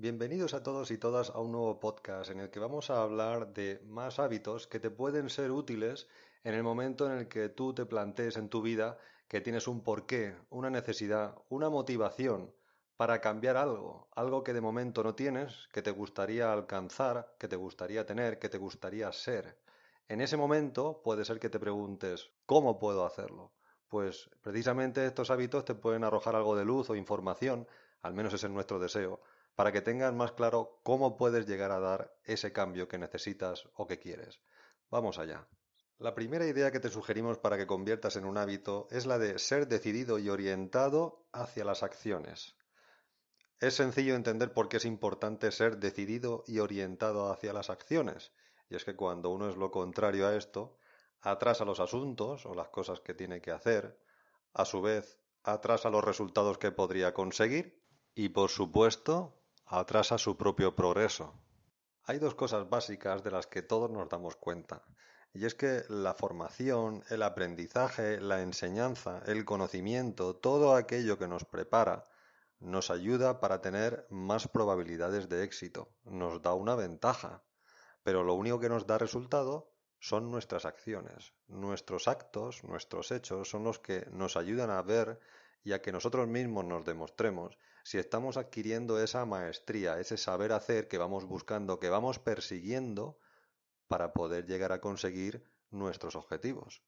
Bienvenidos a todos y todas a un nuevo podcast en el que vamos a hablar de más hábitos que te pueden ser útiles en el momento en el que tú te plantees en tu vida que tienes un porqué, una necesidad, una motivación para cambiar algo, algo que de momento no tienes, que te gustaría alcanzar, que te gustaría tener, que te gustaría ser. En ese momento puede ser que te preguntes, ¿cómo puedo hacerlo? Pues precisamente estos hábitos te pueden arrojar algo de luz o información, al menos es nuestro deseo, para que tengas más claro cómo puedes llegar a dar ese cambio que necesitas o que quieres. Vamos allá. La primera idea que te sugerimos para que conviertas en un hábito es la de ser decidido y orientado hacia las acciones. Es sencillo entender por qué es importante ser decidido y orientado hacia las acciones. Y es que cuando uno es lo contrario a esto, atrasa los asuntos o las cosas que tiene que hacer, a su vez atrasa los resultados que podría conseguir y, por supuesto, atrasa su propio progreso. Hay dos cosas básicas de las que todos nos damos cuenta. Y es que la formación, el aprendizaje, la enseñanza, el conocimiento, todo aquello que nos prepara, nos ayuda para tener más probabilidades de éxito, nos da una ventaja, pero lo único que nos da resultado son nuestras acciones, nuestros actos, nuestros hechos son los que nos ayudan a ver y a que nosotros mismos nos demostremos si estamos adquiriendo esa maestría, ese saber hacer que vamos buscando, que vamos persiguiendo para poder llegar a conseguir nuestros objetivos.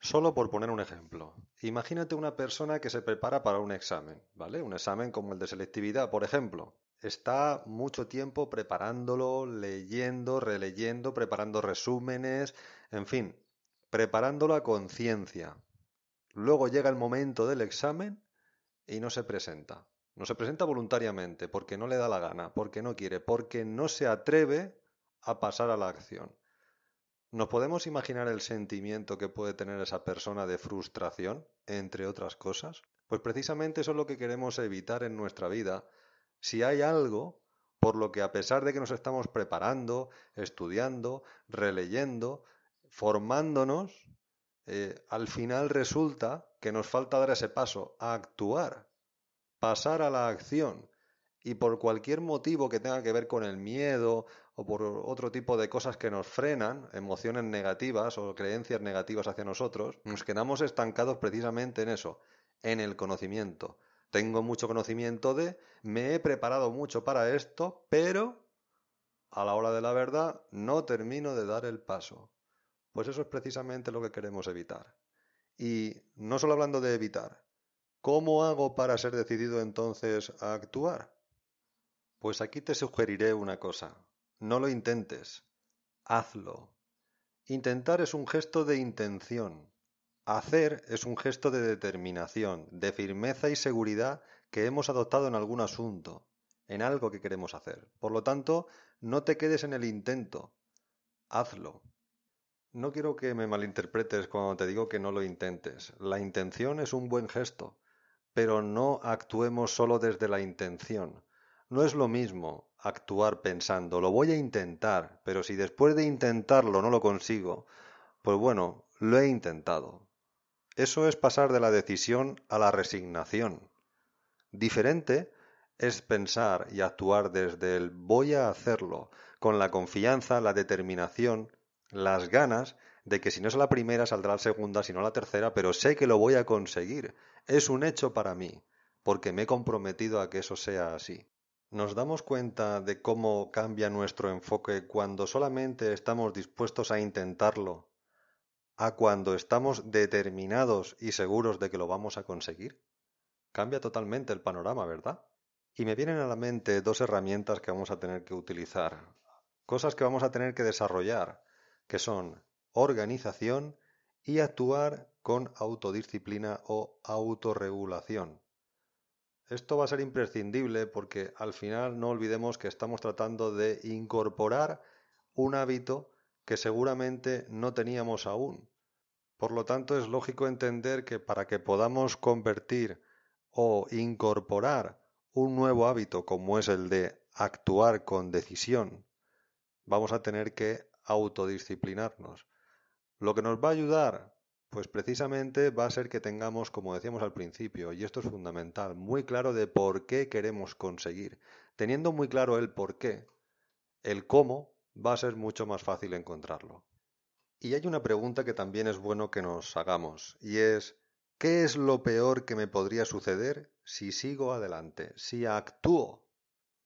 Solo por poner un ejemplo, imagínate una persona que se prepara para un examen, ¿vale? Un examen como el de selectividad, por ejemplo. Está mucho tiempo preparándolo, leyendo, releyendo, preparando resúmenes, en fin, preparándolo a conciencia. Luego llega el momento del examen y no se presenta. No se presenta voluntariamente, porque no le da la gana, porque no quiere, porque no se atreve a pasar a la acción. ¿Nos podemos imaginar el sentimiento que puede tener esa persona de frustración, entre otras cosas? Pues precisamente eso es lo que queremos evitar en nuestra vida. Si hay algo por lo que a pesar de que nos estamos preparando, estudiando, releyendo, formándonos, eh, al final resulta que nos falta dar ese paso a actuar, pasar a la acción, y por cualquier motivo que tenga que ver con el miedo o por otro tipo de cosas que nos frenan, emociones negativas o creencias negativas hacia nosotros, nos quedamos estancados precisamente en eso, en el conocimiento. Tengo mucho conocimiento de, me he preparado mucho para esto, pero a la hora de la verdad no termino de dar el paso. Pues eso es precisamente lo que queremos evitar. Y no solo hablando de evitar, ¿cómo hago para ser decidido entonces a actuar? Pues aquí te sugeriré una cosa. No lo intentes. Hazlo. Intentar es un gesto de intención. Hacer es un gesto de determinación, de firmeza y seguridad que hemos adoptado en algún asunto, en algo que queremos hacer. Por lo tanto, no te quedes en el intento. Hazlo. No quiero que me malinterpretes cuando te digo que no lo intentes. La intención es un buen gesto, pero no actuemos solo desde la intención. No es lo mismo actuar pensando, lo voy a intentar, pero si después de intentarlo no lo consigo, pues bueno, lo he intentado. Eso es pasar de la decisión a la resignación. Diferente es pensar y actuar desde el voy a hacerlo, con la confianza, la determinación, las ganas de que si no es la primera saldrá la segunda, si no la tercera, pero sé que lo voy a conseguir. Es un hecho para mí, porque me he comprometido a que eso sea así. ¿Nos damos cuenta de cómo cambia nuestro enfoque cuando solamente estamos dispuestos a intentarlo a cuando estamos determinados y seguros de que lo vamos a conseguir? Cambia totalmente el panorama, ¿verdad? Y me vienen a la mente dos herramientas que vamos a tener que utilizar, cosas que vamos a tener que desarrollar, que son organización y actuar con autodisciplina o autorregulación. Esto va a ser imprescindible porque al final no olvidemos que estamos tratando de incorporar un hábito que seguramente no teníamos aún. Por lo tanto, es lógico entender que para que podamos convertir o incorporar un nuevo hábito como es el de actuar con decisión, vamos a tener que autodisciplinarnos. Lo que nos va a ayudar, Pues precisamente va a ser que tengamos, como decíamos al principio, y esto es fundamental, muy claro de por qué queremos conseguir. Teniendo muy claro el por qué, el cómo va a ser mucho más fácil encontrarlo. Y hay una pregunta que también es bueno que nos hagamos, y es, ¿qué es lo peor que me podría suceder si sigo adelante, si actúo?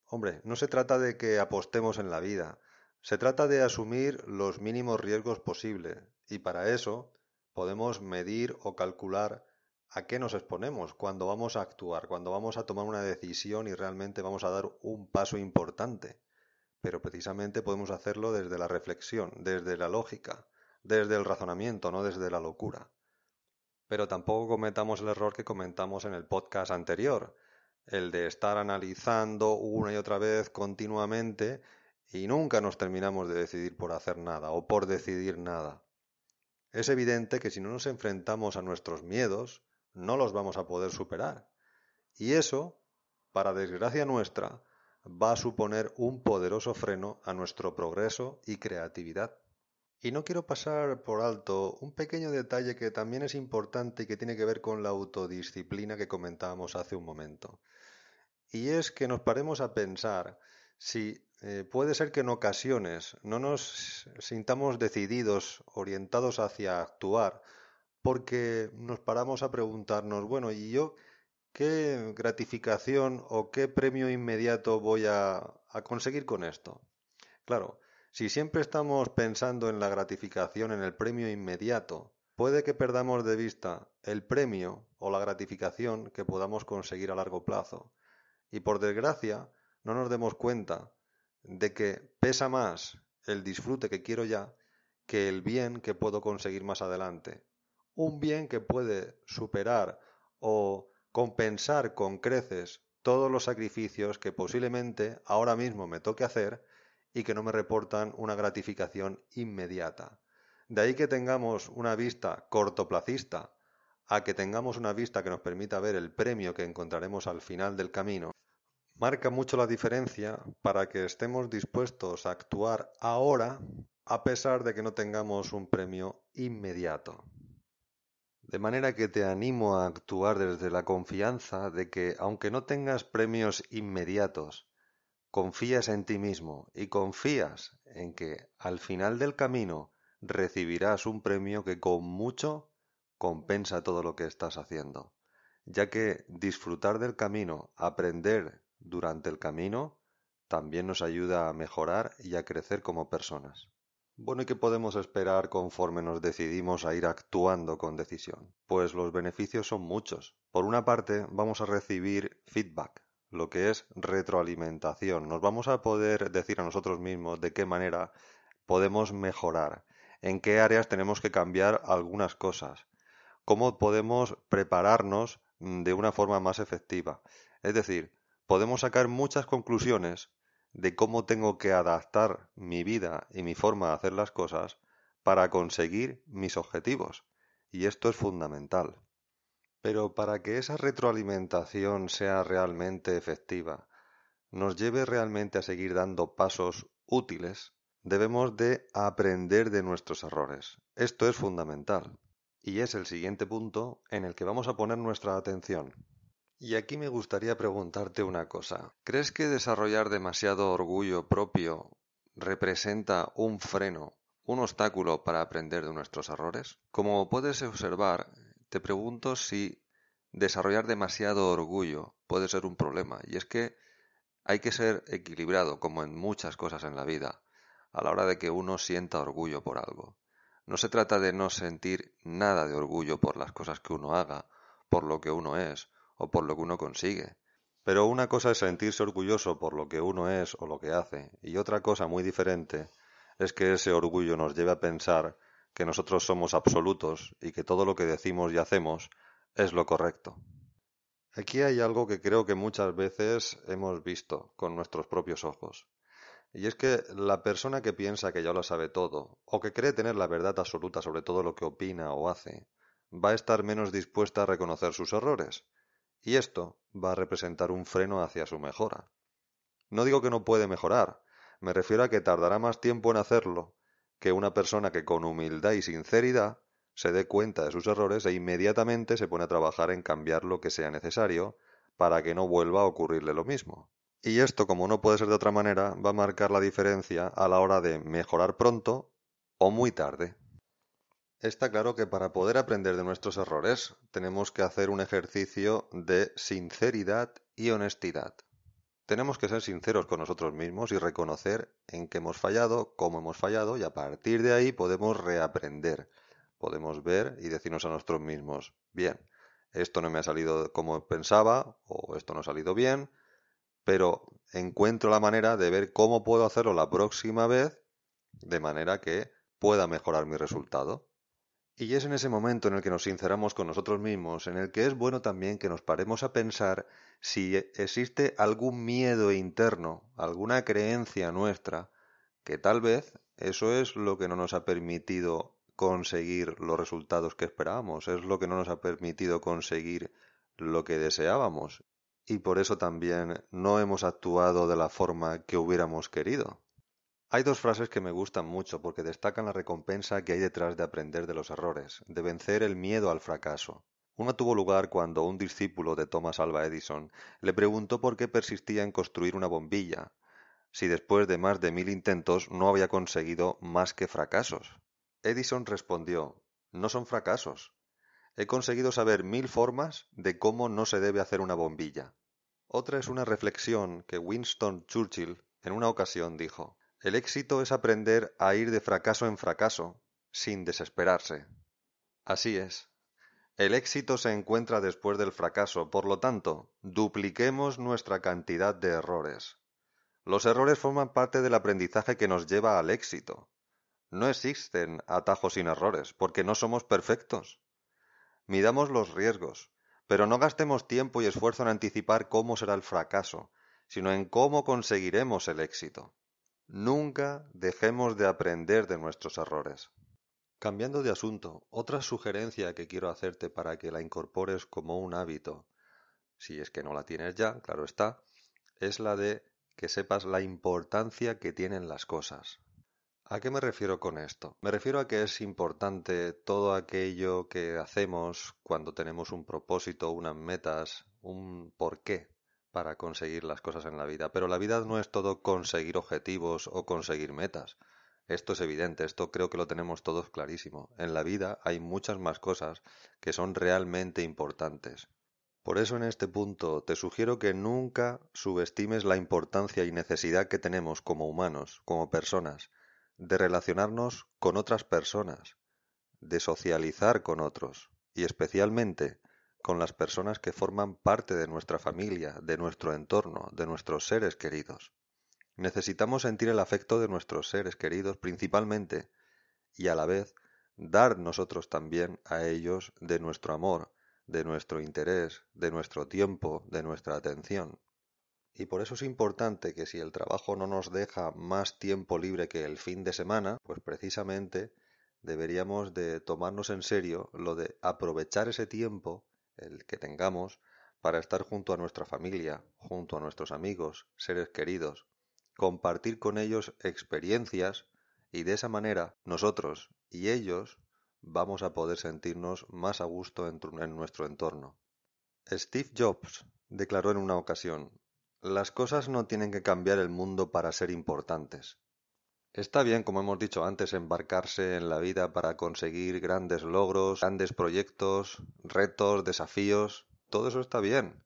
Hombre, no se trata de que apostemos en la vida, se trata de asumir los mínimos riesgos posibles, y para eso podemos medir o calcular a qué nos exponemos cuando vamos a actuar, cuando vamos a tomar una decisión y realmente vamos a dar un paso importante. Pero precisamente podemos hacerlo desde la reflexión, desde la lógica, desde el razonamiento, no desde la locura. Pero tampoco cometamos el error que comentamos en el podcast anterior, el de estar analizando una y otra vez continuamente y nunca nos terminamos de decidir por hacer nada o por decidir nada. Es evidente que si no nos enfrentamos a nuestros miedos, no los vamos a poder superar. Y eso, para desgracia nuestra, va a suponer un poderoso freno a nuestro progreso y creatividad. Y no quiero pasar por alto un pequeño detalle que también es importante y que tiene que ver con la autodisciplina que comentábamos hace un momento. Y es que nos paremos a pensar si eh, puede ser que en ocasiones no nos sintamos decididos, orientados hacia actuar, porque nos paramos a preguntarnos, bueno, ¿y yo qué gratificación o qué premio inmediato voy a conseguir con esto? Claro, si siempre estamos pensando en la gratificación, en el premio inmediato, puede que perdamos de vista el premio o la gratificación que podamos conseguir a largo plazo. Y por desgracia, no nos demos cuenta de que pesa más el disfrute que quiero ya que el bien que puedo conseguir más adelante. Un bien que puede superar o compensar con creces todos los sacrificios que posiblemente ahora mismo me toque hacer y que no me reportan una gratificación inmediata. De ahí que tengamos una vista cortoplacista a que tengamos una vista que nos permita ver el premio que encontraremos al final del camino, marca mucho la diferencia para que estemos dispuestos a actuar ahora a pesar de que no tengamos un premio inmediato. De manera que te animo a actuar desde la confianza de que aunque no tengas premios inmediatos, confías en ti mismo y confías en que al final del camino recibirás un premio que con mucho compensa todo lo que estás haciendo, ya que disfrutar del camino, aprender durante el camino, también nos ayuda a mejorar y a crecer como personas. Bueno, ¿y qué podemos esperar conforme nos decidimos a ir actuando con decisión? Pues los beneficios son muchos. Por una parte, vamos a recibir feedback, lo que es retroalimentación. Nos vamos a poder decir a nosotros mismos de qué manera podemos mejorar, en qué áreas tenemos que cambiar algunas cosas, cómo podemos prepararnos de una forma más efectiva. Es decir, podemos sacar muchas conclusiones de cómo tengo que adaptar mi vida y mi forma de hacer las cosas para conseguir mis objetivos. Y esto es fundamental. Pero para que esa retroalimentación sea realmente efectiva, nos lleve realmente a seguir dando pasos útiles, debemos de aprender de nuestros errores. Esto es fundamental. Y es el siguiente punto en el que vamos a poner nuestra atención. Y aquí me gustaría preguntarte una cosa. ¿Crees que desarrollar demasiado orgullo propio representa un freno, un obstáculo para aprender de nuestros errores? Como puedes observar, te pregunto si desarrollar demasiado orgullo puede ser un problema. Y es que hay que ser equilibrado, como en muchas cosas en la vida, a la hora de que uno sienta orgullo por algo. No se trata de no sentir nada de orgullo por las cosas que uno haga, por lo que uno es o por lo que uno consigue. Pero una cosa es sentirse orgulloso por lo que uno es o lo que hace, y otra cosa muy diferente es que ese orgullo nos lleve a pensar que nosotros somos absolutos y que todo lo que decimos y hacemos es lo correcto. Aquí hay algo que creo que muchas veces hemos visto con nuestros propios ojos. Y es que la persona que piensa que ya lo sabe todo, o que cree tener la verdad absoluta sobre todo lo que opina o hace, va a estar menos dispuesta a reconocer sus errores. Y esto va a representar un freno hacia su mejora. No digo que no puede mejorar, me refiero a que tardará más tiempo en hacerlo que una persona que con humildad y sinceridad se dé cuenta de sus errores e inmediatamente se pone a trabajar en cambiar lo que sea necesario para que no vuelva a ocurrirle lo mismo. Y esto, como no puede ser de otra manera, va a marcar la diferencia a la hora de mejorar pronto o muy tarde. Está claro que para poder aprender de nuestros errores tenemos que hacer un ejercicio de sinceridad y honestidad. Tenemos que ser sinceros con nosotros mismos y reconocer en qué hemos fallado, cómo hemos fallado y a partir de ahí podemos reaprender. Podemos ver y decirnos a nosotros mismos, bien, esto no me ha salido como pensaba o esto no ha salido bien, pero encuentro la manera de ver cómo puedo hacerlo la próxima vez de manera que pueda mejorar mi resultado. Y es en ese momento en el que nos sinceramos con nosotros mismos, en el que es bueno también que nos paremos a pensar si existe algún miedo interno, alguna creencia nuestra, que tal vez eso es lo que no nos ha permitido conseguir los resultados que esperábamos, es lo que no nos ha permitido conseguir lo que deseábamos. Y por eso también no hemos actuado de la forma que hubiéramos querido. Hay dos frases que me gustan mucho porque destacan la recompensa que hay detrás de aprender de los errores, de vencer el miedo al fracaso. Una tuvo lugar cuando un discípulo de Thomas Alva Edison le preguntó por qué persistía en construir una bombilla, si después de más de mil intentos no había conseguido más que fracasos. Edison respondió No son fracasos. He conseguido saber mil formas de cómo no se debe hacer una bombilla. Otra es una reflexión que Winston Churchill en una ocasión dijo el éxito es aprender a ir de fracaso en fracaso, sin desesperarse. Así es. El éxito se encuentra después del fracaso, por lo tanto, dupliquemos nuestra cantidad de errores. Los errores forman parte del aprendizaje que nos lleva al éxito. No existen atajos sin errores, porque no somos perfectos. Midamos los riesgos, pero no gastemos tiempo y esfuerzo en anticipar cómo será el fracaso, sino en cómo conseguiremos el éxito. Nunca dejemos de aprender de nuestros errores. Cambiando de asunto, otra sugerencia que quiero hacerte para que la incorpores como un hábito, si es que no la tienes ya, claro está, es la de que sepas la importancia que tienen las cosas. ¿A qué me refiero con esto? Me refiero a que es importante todo aquello que hacemos cuando tenemos un propósito, unas metas, un porqué para conseguir las cosas en la vida. Pero la vida no es todo conseguir objetivos o conseguir metas. Esto es evidente, esto creo que lo tenemos todos clarísimo. En la vida hay muchas más cosas que son realmente importantes. Por eso en este punto te sugiero que nunca subestimes la importancia y necesidad que tenemos como humanos, como personas, de relacionarnos con otras personas, de socializar con otros y especialmente con las personas que forman parte de nuestra familia, de nuestro entorno, de nuestros seres queridos. Necesitamos sentir el afecto de nuestros seres queridos principalmente y a la vez dar nosotros también a ellos de nuestro amor, de nuestro interés, de nuestro tiempo, de nuestra atención. Y por eso es importante que si el trabajo no nos deja más tiempo libre que el fin de semana, pues precisamente deberíamos de tomarnos en serio lo de aprovechar ese tiempo el que tengamos, para estar junto a nuestra familia, junto a nuestros amigos, seres queridos, compartir con ellos experiencias y de esa manera nosotros y ellos vamos a poder sentirnos más a gusto en, en nuestro entorno. Steve Jobs declaró en una ocasión, las cosas no tienen que cambiar el mundo para ser importantes. Está bien, como hemos dicho antes, embarcarse en la vida para conseguir grandes logros, grandes proyectos, retos, desafíos, todo eso está bien.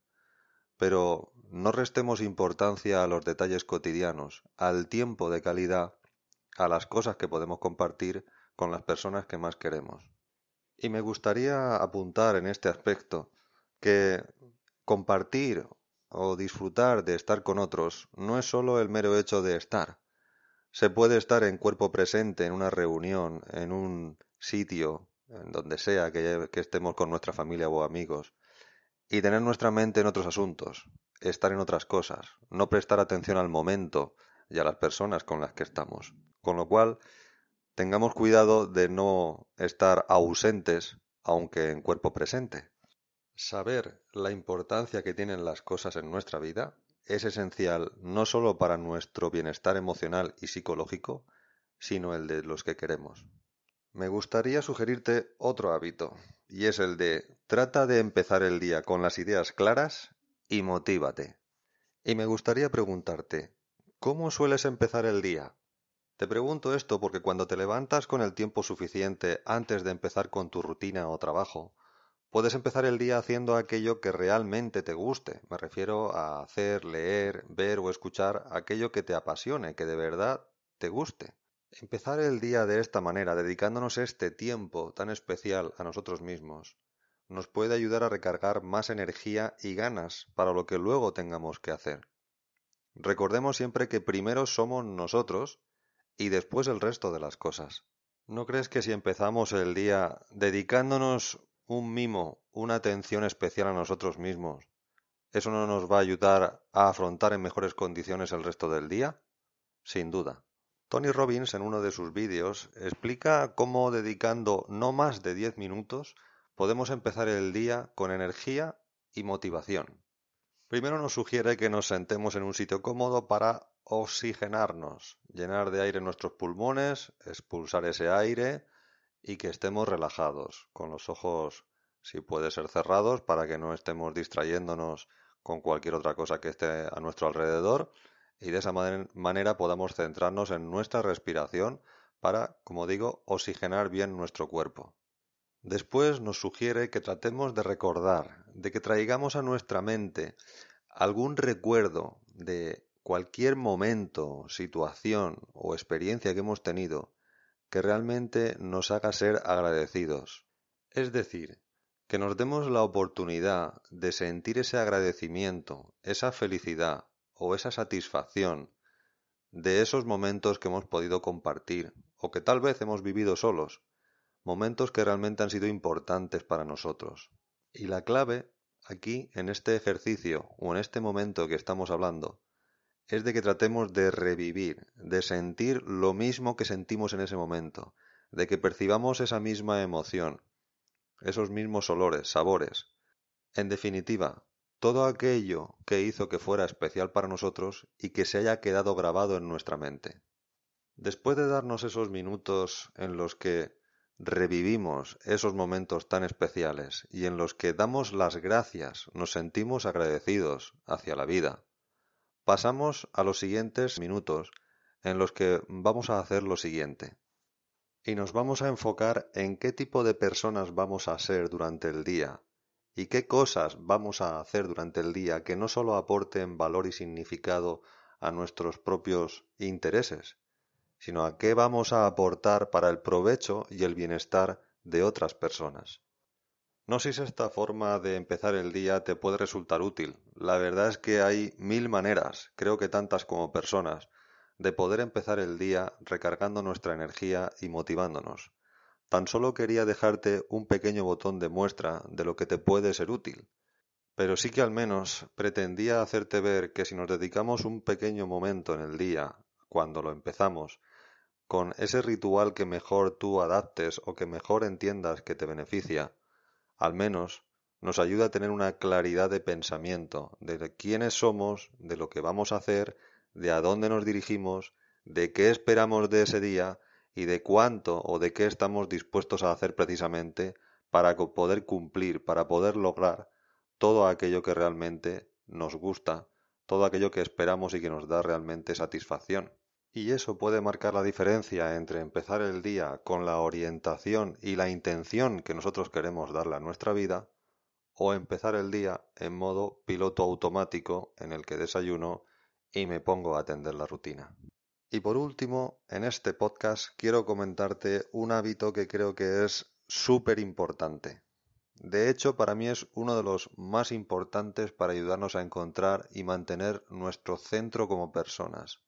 Pero no restemos importancia a los detalles cotidianos, al tiempo de calidad, a las cosas que podemos compartir con las personas que más queremos. Y me gustaría apuntar en este aspecto que compartir o disfrutar de estar con otros no es solo el mero hecho de estar, se puede estar en cuerpo presente en una reunión, en un sitio, en donde sea que, estemos con nuestra familia o amigos, y tener nuestra mente en otros asuntos, estar en otras cosas, no prestar atención al momento y a las personas con las que estamos. Con lo cual, tengamos cuidado de no estar ausentes, aunque en cuerpo presente. Saber la importancia que tienen las cosas en nuestra vida es esencial no solo para nuestro bienestar emocional y psicológico, sino el de los que queremos. me gustaría sugerirte otro hábito, y es el de trata de empezar el día con las ideas claras y motívate. Y me gustaría preguntarte, ¿cómo sueles empezar el día? Te pregunto esto porque cuando te levantas con el tiempo suficiente antes de empezar con tu rutina o trabajo, puedes empezar el día haciendo aquello que realmente te guste. Me refiero a hacer, leer, ver o escuchar aquello que te apasione, que de verdad te guste. Empezar el día de esta manera, dedicándonos este tiempo tan especial a nosotros mismos, nos puede ayudar a recargar más energía y ganas para lo que luego tengamos que hacer. Recordemos siempre que primero somos nosotros y después el resto de las cosas. ¿No crees que si empezamos el día dedicándonos un mimo, una atención especial a nosotros mismos, eso no nos va a ayudar a afrontar en mejores condiciones el resto del día? Sin duda. Tony Robbins en uno de sus vídeos explica cómo dedicando no más de 10 minutos podemos empezar el día con energía y motivación. Primero nos sugiere que nos sentemos en un sitio cómodo para oxigenarnos, llenar de aire nuestros pulmones, expulsar ese aire y que estemos relajados, con los ojos, si puede ser cerrados, para que no estemos distrayéndonos con cualquier otra cosa que esté a nuestro alrededor y de esa manera podamos centrarnos en nuestra respiración para, como digo, oxigenar bien nuestro cuerpo. Después nos sugiere que tratemos de recordar, de que traigamos a nuestra mente algún recuerdo de cualquier momento, situación o experiencia que hemos tenido que realmente nos haga ser agradecidos. Es decir, que nos demos la oportunidad de sentir ese agradecimiento, esa felicidad, o esa satisfacción de esos momentos que hemos podido compartir o que tal vez hemos vivido solos, momentos que realmente han sido importantes para nosotros. Y la clave aquí, en este ejercicio o en este momento que estamos hablando, es de que tratemos de revivir, de sentir lo mismo que sentimos en ese momento, de que percibamos esa misma emoción, esos mismos olores, sabores. En definitiva, todo aquello que hizo que fuera especial para nosotros y que se haya quedado grabado en nuestra mente. Después de darnos esos minutos en los que revivimos esos momentos tan especiales y en los que damos las gracias, nos sentimos agradecidos hacia la vida, pasamos a los siguientes minutos en los que vamos a hacer lo siguiente. Y nos vamos a enfocar en qué tipo de personas vamos a ser durante el día, y qué cosas vamos a hacer durante el día que no solo aporten valor y significado a nuestros propios intereses, sino a qué vamos a aportar para el provecho y el bienestar de otras personas. No sé si esta forma de empezar el día te puede resultar útil. La verdad es que hay mil maneras, creo que tantas como personas, de poder empezar el día recargando nuestra energía y motivándonos. Tan solo quería dejarte un pequeño botón de muestra de lo que te puede ser útil. Pero sí que al menos pretendía hacerte ver que si nos dedicamos un pequeño momento en el día, cuando lo empezamos, con ese ritual que mejor tú adaptes o que mejor entiendas que te beneficia, al menos nos ayuda a tener una claridad de pensamiento de quiénes somos, de lo que vamos a hacer, de a dónde nos dirigimos, de qué esperamos de ese día y de cuánto o de qué estamos dispuestos a hacer precisamente para poder cumplir, para poder lograr todo aquello que realmente nos gusta, todo aquello que esperamos y que nos da realmente satisfacción. Y eso puede marcar la diferencia entre empezar el día con la orientación y la intención que nosotros queremos darle a nuestra vida, o empezar el día en modo piloto automático en el que desayuno y me pongo a atender la rutina. Y por último, en este podcast quiero comentarte un hábito que creo que es súper importante. De hecho, para mí es uno de los más importantes para ayudarnos a encontrar y mantener nuestro centro como personas.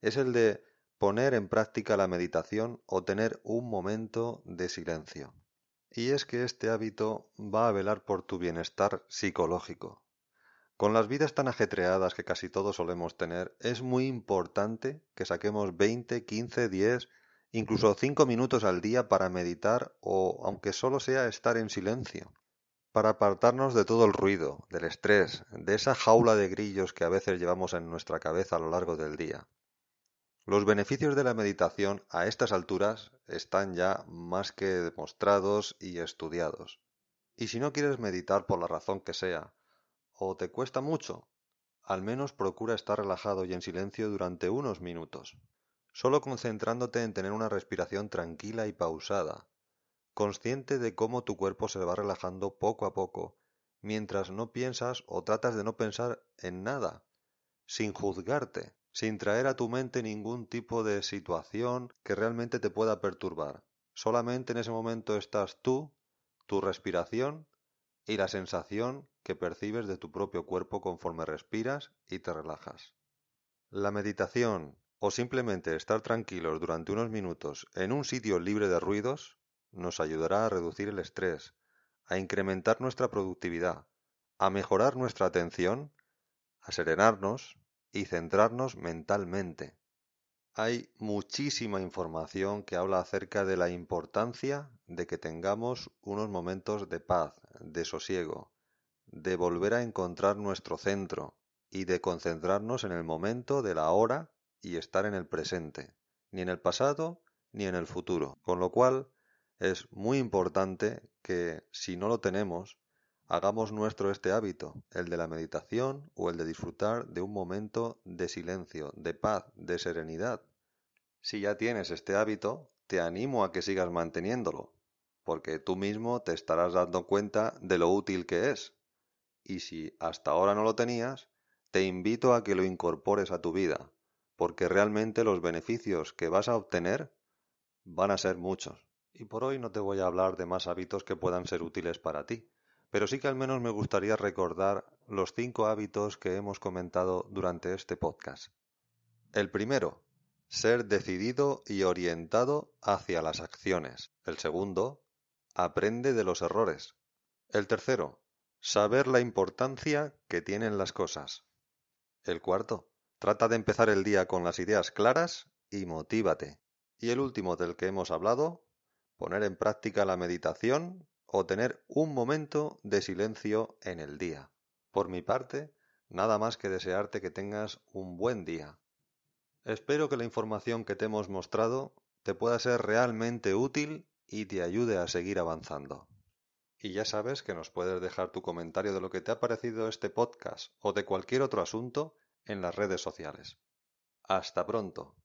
Es el de poner en práctica la meditación o tener un momento de silencio. Y es que este hábito va a velar por tu bienestar psicológico. Con las vidas tan ajetreadas que casi todos solemos tener, es muy importante que saquemos 20, 15, 10, incluso 5 minutos al día para meditar o, aunque solo sea estar en silencio, para apartarnos de todo el ruido, del estrés, de esa jaula de grillos que a veces llevamos en nuestra cabeza a lo largo del día. Los beneficios de la meditación a estas alturas están ya más que demostrados y estudiados. Y si no quieres meditar por la razón que sea, o te cuesta mucho, al menos procura estar relajado y en silencio durante unos minutos, solo concentrándote en tener una respiración tranquila y pausada, consciente de cómo tu cuerpo se va relajando poco a poco, mientras no piensas o tratas de no pensar en nada, sin juzgarte, sin traer a tu mente ningún tipo de situación que realmente te pueda perturbar. Solamente en ese momento estás tú, tu respiración y la sensación que percibes de tu propio cuerpo conforme respiras y te relajas. La meditación o simplemente estar tranquilos durante unos minutos en un sitio libre de ruidos nos ayudará a reducir el estrés, a incrementar nuestra productividad, a mejorar nuestra atención, a serenarnos y centrarnos mentalmente. Hay muchísima información que habla acerca de la importancia de que tengamos unos momentos de paz, de sosiego, de volver a encontrar nuestro centro y de concentrarnos en el momento de la hora y estar en el presente, ni en el pasado ni en el futuro. Con lo cual es muy importante que si no lo tenemos, hagamos nuestro este hábito, el de la meditación o el de disfrutar de un momento de silencio, de paz, de serenidad. Si ya tienes este hábito, te animo a que sigas manteniéndolo, porque tú mismo te estarás dando cuenta de lo útil que es. Y si hasta ahora no lo tenías, te invito a que lo incorpores a tu vida, porque realmente los beneficios que vas a obtener van a ser muchos. Y por hoy no te voy a hablar de más hábitos que puedan ser útiles para ti pero sí que al menos me gustaría recordar los cinco hábitos que hemos comentado durante este podcast. El primero, ser decidido y orientado hacia las acciones. El segundo, aprende de los errores. El tercero, saber la importancia que tienen las cosas. El cuarto, trata de empezar el día con las ideas claras y motívate. Y el último del que hemos hablado, poner en práctica la meditación o tener un momento de silencio en el día. Por mi parte, nada más que desearte que tengas un buen día. Espero que la información que te hemos mostrado te pueda ser realmente útil y te ayude a seguir avanzando. Y ya sabes que nos puedes dejar tu comentario de lo que te ha parecido este podcast o de cualquier otro asunto en las redes sociales. Hasta pronto.